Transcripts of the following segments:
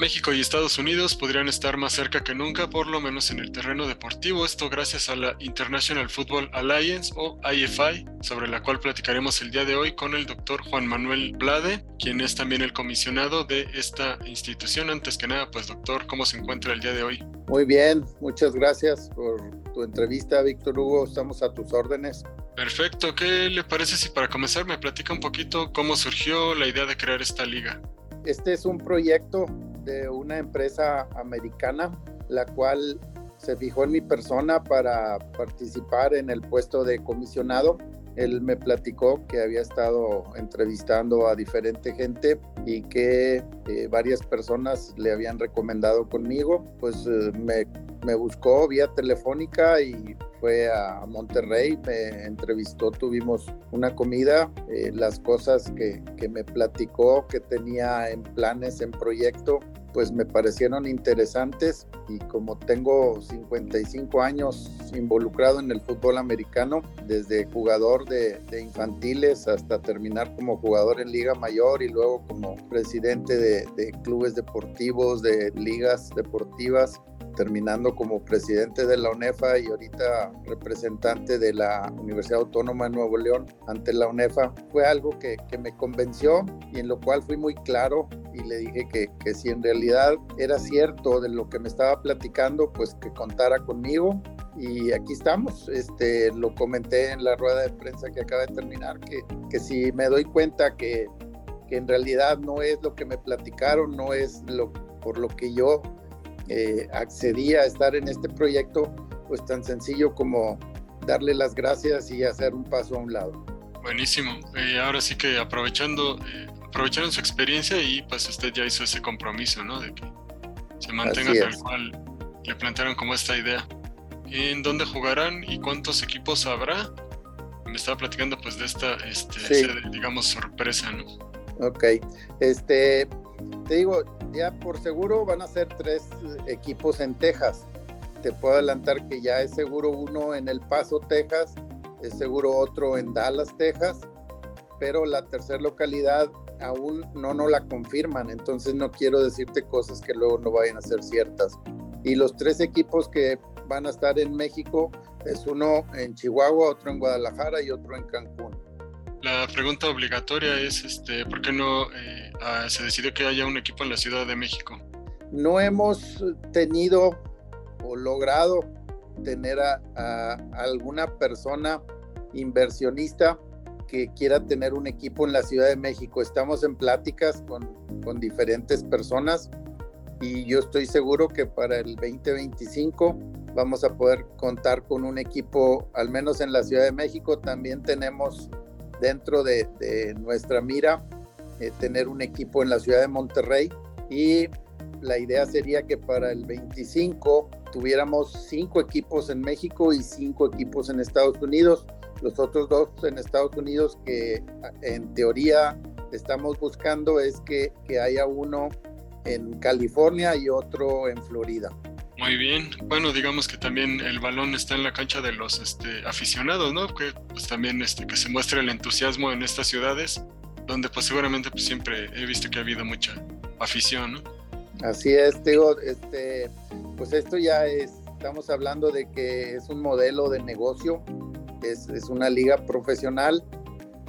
México y Estados Unidos podrían estar más cerca que nunca, por lo menos en el terreno deportivo, esto gracias a la International Football Alliance o IFI, sobre la cual platicaremos el día de hoy con el doctor Juan Manuel Blade, quien es también el comisionado de esta institución. Antes que nada, pues doctor, ¿cómo se encuentra el día de hoy? Muy bien, muchas gracias por tu entrevista, Víctor Hugo, estamos a tus órdenes. Perfecto, ¿qué le parece si para comenzar me platica un poquito cómo surgió la idea de crear esta liga? Este es un proyecto de una empresa americana, la cual se fijó en mi persona para participar en el puesto de comisionado. Él me platicó que había estado entrevistando a diferente gente y que eh, varias personas le habían recomendado conmigo. Pues eh, me, me buscó vía telefónica y fue a Monterrey, me entrevistó, tuvimos una comida, eh, las cosas que, que, me platicó que tenía en planes, en proyecto, pues me parecieron interesantes y como tengo 55 años involucrado en el fútbol americano, desde jugador de, infantiles hasta terminar como jugador en Liga Mayor y luego como presidente de, clubes deportivos, de ligas deportivas, terminando como presidente de la UNEFA y ahorita representante de la Universidad Autónoma de Nuevo León ante la UNEFA, fue algo que, que me convenció y en lo cual fui muy claro y le dije que, que si en realidad era cierto de lo que me estaba platicando, pues que contara conmigo y aquí estamos. Este, lo comenté en la rueda de prensa que acaba de terminar, que, que si me doy cuenta que, que en realidad no es lo que me platicaron, no es lo por lo que yo eh, accedí a estar en este proyecto, pues tan sencillo como darle las gracias y hacer un paso a un lado. Buenísimo. Eh, ahora sí que aprovechando, eh, aprovecharon su experiencia y pues usted ya hizo ese compromiso, ¿no? De que se mantenga tal cual le plantearon como esta idea. ¿En dónde jugarán y cuántos equipos habrá? Me estaba platicando pues de esta, este, digamos, sorpresa, ¿no? Ok, este, te digo, ya por seguro van a ser tres equipos en Texas. Te puedo adelantar que ya es seguro uno en El Paso, Texas, es seguro otro en Dallas, Texas, pero la tercera localidad aún no nos la confirman, entonces no quiero decirte cosas que luego no vayan a ser ciertas. Y los tres equipos que van a estar en México es uno en Chihuahua, otro en Guadalajara y otro en Cancún. La pregunta obligatoria es, este, ¿por qué no eh, ah, se decidió que haya un equipo en la Ciudad de México? No hemos tenido o logrado tener a, alguna persona inversionista que quiera tener un equipo en la Ciudad de México. Estamos en pláticas con, con diferentes personas y yo estoy seguro que para el 2025 vamos a poder contar con un equipo, al menos en la Ciudad de México. También tenemos dentro de, nuestra mira eh, tener un equipo en la ciudad de Monterrey y la idea sería que para el 25 tuviéramos cinco equipos en México y cinco equipos en Estados Unidos. Los otros dos en Estados Unidos que en teoría estamos buscando es que, que haya uno en California y otro en Florida. Muy bien. Bueno, digamos que también el balón está en la cancha de los este, aficionados, ¿no? Que pues también este, que se muestre el entusiasmo en estas ciudades, donde pues seguramente pues siempre he visto que ha habido mucha afición, ¿no? Así es, digo, este, pues esto ya es, estamos hablando de que es un modelo de negocio, es, es una liga profesional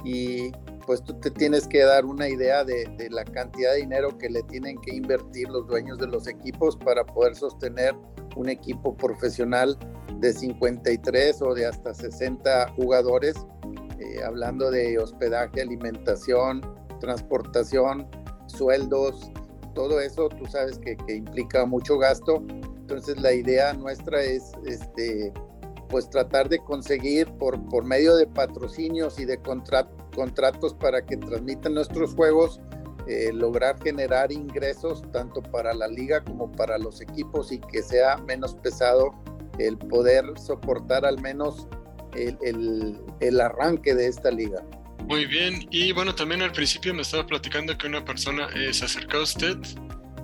y pues tú te tienes que dar una idea de, la cantidad de dinero que le tienen que invertir los dueños de los equipos para poder sostener un equipo profesional de 53 o de hasta 60 jugadores, eh, hablando de hospedaje, alimentación, transportación, sueldos, todo eso tú sabes que, que implica mucho gasto. Entonces la idea nuestra es este, pues tratar de conseguir por, por medio de patrocinios y de contratos para que transmitan nuestros juegos, eh, lograr generar ingresos tanto para la liga como para los equipos y que sea menos pesado el poder soportar al menos el, el, arranque de esta liga. Muy bien, y bueno, también al principio me estaba platicando que una persona eh, se acercó a usted.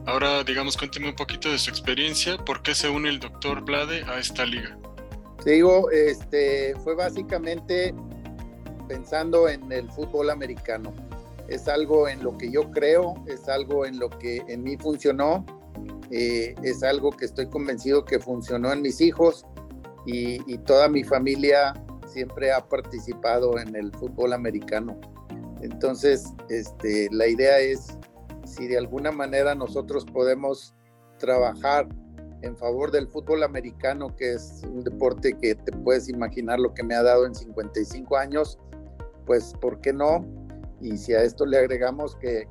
Ahora, digamos, cuénteme un poquito de su experiencia, por qué se une el doctor Blade a esta liga. Te digo, este, fue básicamente pensando en el fútbol americano. Es algo en lo que yo creo, es algo en lo que en mí funcionó eh, es algo que estoy convencido que funcionó en mis hijos y, y, toda mi familia siempre ha participado en el fútbol americano. Entonces, este, la idea es, si de alguna manera nosotros podemos trabajar en favor del fútbol americano, que es un deporte que te puedes imaginar lo que me ha dado en 55 años, pues ¿por qué no? Y si a esto le agregamos que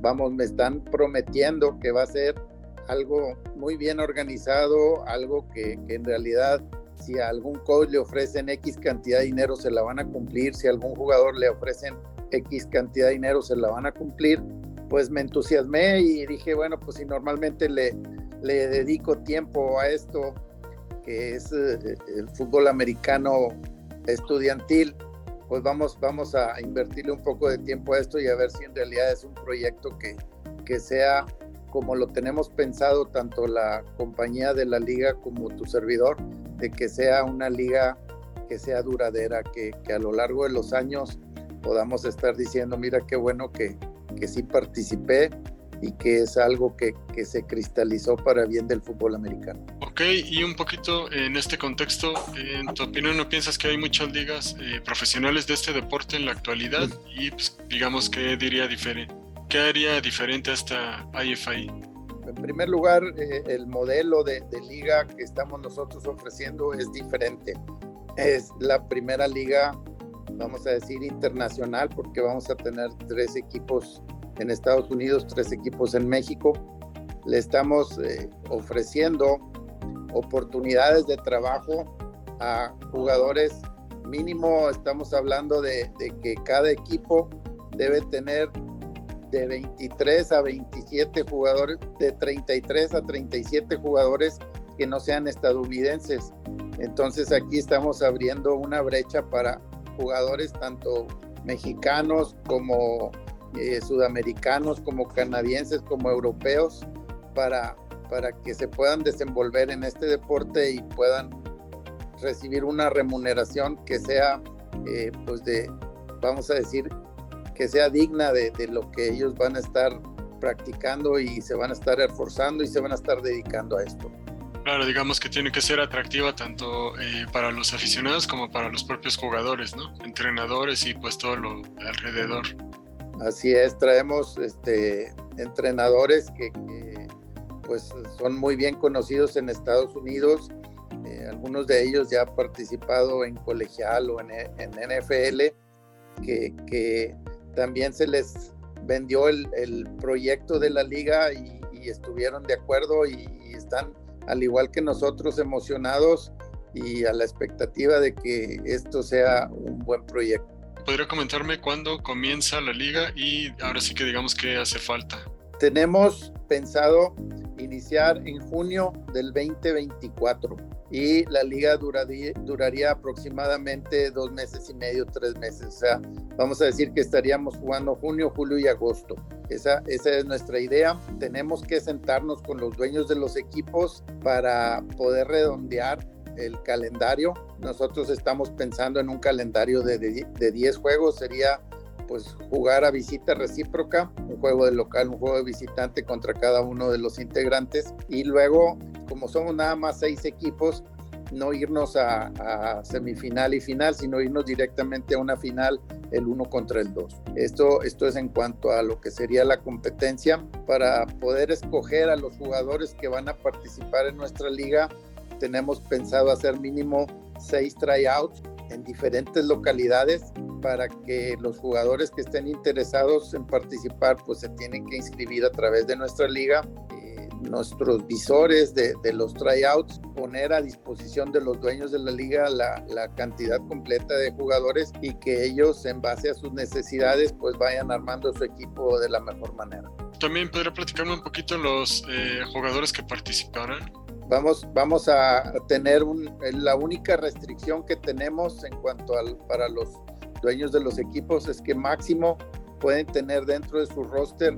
vamos, me están prometiendo que va a ser algo muy bien organizado, algo que, que en realidad si a algún coach le ofrecen X cantidad de dinero se la van a cumplir, si a algún jugador le ofrecen X cantidad de dinero se la van a cumplir, pues me entusiasmé y dije, bueno, pues si normalmente le, le dedico tiempo a esto, que es eh, el fútbol americano estudiantil, pues vamos, vamos a invertirle un poco de tiempo a esto y a ver si en realidad es un proyecto que, que sea como lo tenemos pensado tanto la compañía de la liga como tu servidor, de que sea una liga que sea duradera, que, que a lo largo de los años podamos estar diciendo, mira qué bueno que, que sí participé y que es algo que, que, se cristalizó para bien del fútbol americano. Ok, y un poquito en este contexto, en tu opinión, ¿no piensas que hay muchas ligas eh, profesionales de este deporte en la actualidad? Y pues, digamos, ¿qué diría diferente? ¿Qué haría diferente a esta IFI? En primer lugar, eh, el modelo de, de liga que estamos nosotros ofreciendo es diferente. Es la primera liga vamos a decir, internacional, porque vamos a tener tres equipos en Estados Unidos, tres equipos en México. Le estamos eh, ofreciendo oportunidades de trabajo a jugadores mínimo, estamos hablando de, de que cada equipo debe tener de 23 a 27 jugadores, de 33 a 37 jugadores que no sean estadounidenses. Entonces aquí estamos abriendo una brecha para jugadores tanto mexicanos como eh, sudamericanos, como canadienses, como europeos, para, para que se puedan desenvolver en este deporte y puedan recibir una remuneración que sea, eh, pues de, vamos a decir, que sea digna de, de lo que ellos van a estar practicando y se van a estar esforzando y se van a estar dedicando a esto. Claro, digamos que tiene que ser atractiva tanto eh, para los aficionados como para los propios jugadores, ¿no? Entrenadores y pues todo lo alrededor. Así es, traemos este, entrenadores que, pues son muy bien conocidos en Estados Unidos. Eh, algunos de ellos ya han participado en colegial o en, NFL, que, también se les vendió el, proyecto de la liga y, estuvieron de acuerdo y están al igual que nosotros, emocionados y a la expectativa de que esto sea un buen proyecto. ¿Podría comentarme cuándo comienza la liga y ahora sí que digamos que hace falta? Tenemos pensado iniciar en junio del 2024 y la liga duraría, duraría aproximadamente dos meses y medio, tres meses. O sea, vamos a decir que estaríamos jugando junio, julio y agosto. Esa, esa es nuestra idea. Tenemos que sentarnos con los dueños de los equipos para poder redondear el calendario. Nosotros estamos pensando en un calendario de 10 juegos. Sería pues jugar a visita recíproca, un juego de local, un juego de visitante contra cada uno de los integrantes y luego, como somos nada más seis equipos, no irnos a, semifinal y final, sino irnos directamente a una final el uno contra el dos. Esto, esto es en cuanto a lo que sería la competencia. Para poder escoger a los jugadores que van a participar en nuestra liga, tenemos pensado hacer mínimo seis tryouts en diferentes localidades para que los jugadores que estén interesados en participar pues se tienen que inscribir a través de nuestra liga eh, nuestros visores de, los tryouts, poner a disposición de los dueños de la liga la, la, cantidad completa de jugadores y que ellos en base a sus necesidades pues vayan armando su equipo de la mejor manera. También podría platicarme un poquito los eh, jugadores que participarán. Vamos, vamos a tener un, la única restricción que tenemos en cuanto al para los dueños de los equipos es que máximo pueden tener dentro de su roster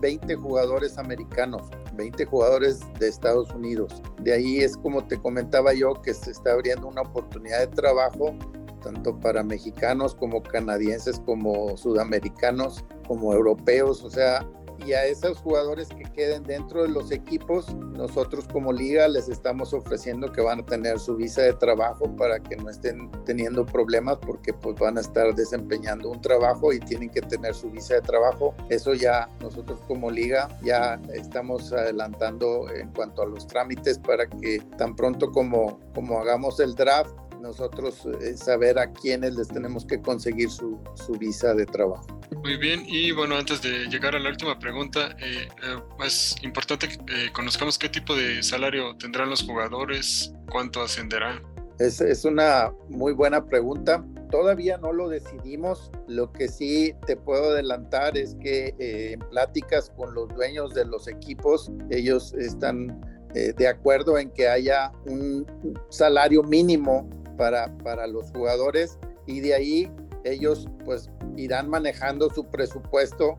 20 jugadores americanos, 20 jugadores de Estados Unidos. De ahí es como te comentaba yo que se está abriendo una oportunidad de trabajo tanto para mexicanos como canadienses, como sudamericanos, como europeos. O sea, y a esos jugadores que queden dentro de los equipos, nosotros como liga les estamos ofreciendo que van a tener su visa de trabajo para que no estén teniendo problemas porque pues van a estar desempeñando un trabajo y tienen que tener su visa de trabajo. Eso ya nosotros como liga ya estamos adelantando en cuanto a los trámites para que tan pronto como, como hagamos el draft nosotros eh, saber a quiénes les tenemos que conseguir su, su, visa de trabajo. Muy bien, y bueno, antes de llegar a la última pregunta, eh, eh, es importante que conozcamos qué tipo de salario tendrán los jugadores, cuánto ascenderá. Es, es una muy buena pregunta. Todavía no lo decidimos. Lo que sí te puedo adelantar es que en pláticas con los dueños de los equipos, ellos están de acuerdo en que haya un salario mínimo para, para los jugadores y de ahí ellos pues irán manejando su presupuesto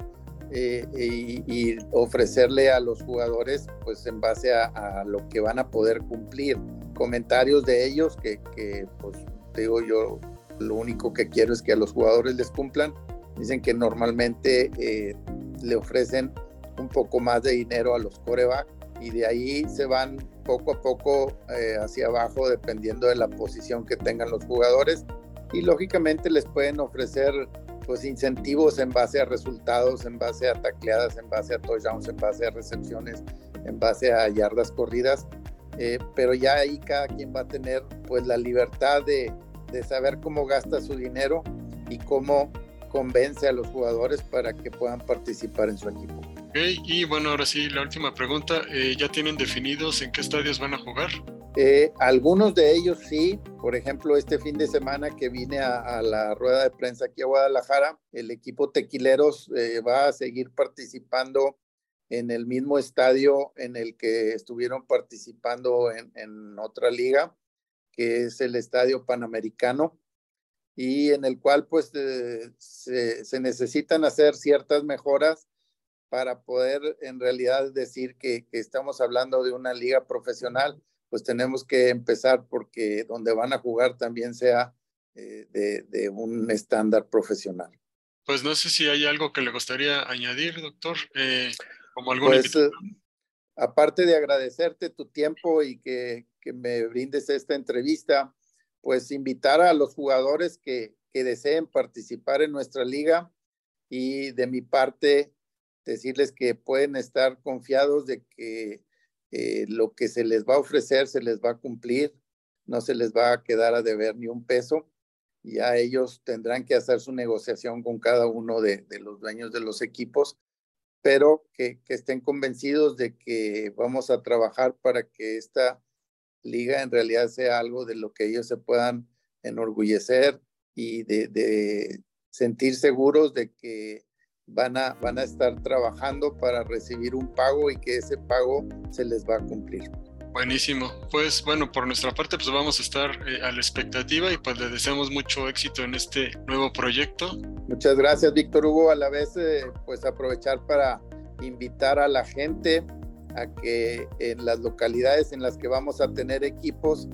eh, y, ofrecerle a los jugadores pues en base a, lo que van a poder cumplir. Comentarios de ellos que, que pues digo yo lo único que quiero es que a los jugadores les cumplan. Dicen que normalmente eh, le ofrecen un poco más de dinero a los coreback y de ahí se van poco a poco eh, hacia abajo dependiendo de la posición que tengan los jugadores. Y lógicamente les pueden ofrecer pues incentivos en base a resultados, en base a tacleadas, en base a touchdowns, en base a recepciones, en base a yardas corridas, eh, pero ya ahí cada quien va a tener pues la libertad de, de saber cómo gasta su dinero y cómo convence a los jugadores para que puedan participar en su equipo y bueno, ahora sí, la última pregunta. Eh, ¿Ya tienen definidos en qué estadios van a jugar? Eh, algunos de ellos sí. Por ejemplo, este fin de semana que vine a, la rueda de prensa aquí a Guadalajara, el equipo Tequileros eh, va a seguir participando en el mismo estadio en el que estuvieron participando en, otra liga, que es el Estadio Panamericano, y en el cual pues se, se necesitan hacer ciertas mejoras para poder en realidad decir que, estamos hablando de una liga profesional, pues tenemos que empezar porque donde van a jugar también sea eh, de, un estándar profesional. Pues no sé si hay algo que le gustaría añadir, doctor, eh, como algún pues, eh, aparte de agradecerte tu tiempo y que, que, me brindes esta entrevista, pues invitar a los jugadores que, que deseen participar en nuestra liga y de mi parte decirles que pueden estar confiados de que eh, lo que se les va a ofrecer se les va a cumplir, no se les va a quedar a deber ni un peso. Ya ellos tendrán que hacer su negociación con cada uno de, los dueños de los equipos, pero que, estén convencidos de que vamos a trabajar para que esta liga en realidad sea algo de lo que ellos se puedan enorgullecer y de sentir seguros de que van a, van a estar trabajando para recibir un pago y que ese pago se les va a cumplir. Buenísimo. Pues bueno, por nuestra parte pues vamos a estar eh, a la expectativa y pues le deseamos mucho éxito en este nuevo proyecto. Muchas gracias, Víctor Hugo. A la vez eh, pues aprovechar para invitar a la gente a que en las localidades en las que vamos a tener equipos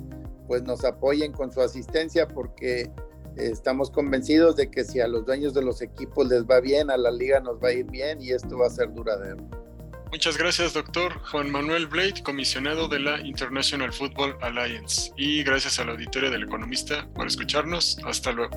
pues nos apoyen con su asistencia porque Estamos convencidos de que si a los dueños de los equipos les va bien, a la liga nos va a ir bien y esto va a ser duradero. Muchas gracias, doctor Juan Manuel Blade, comisionado de la International Football Alliance. Y gracias a la auditoría del Economista por escucharnos. Hasta luego.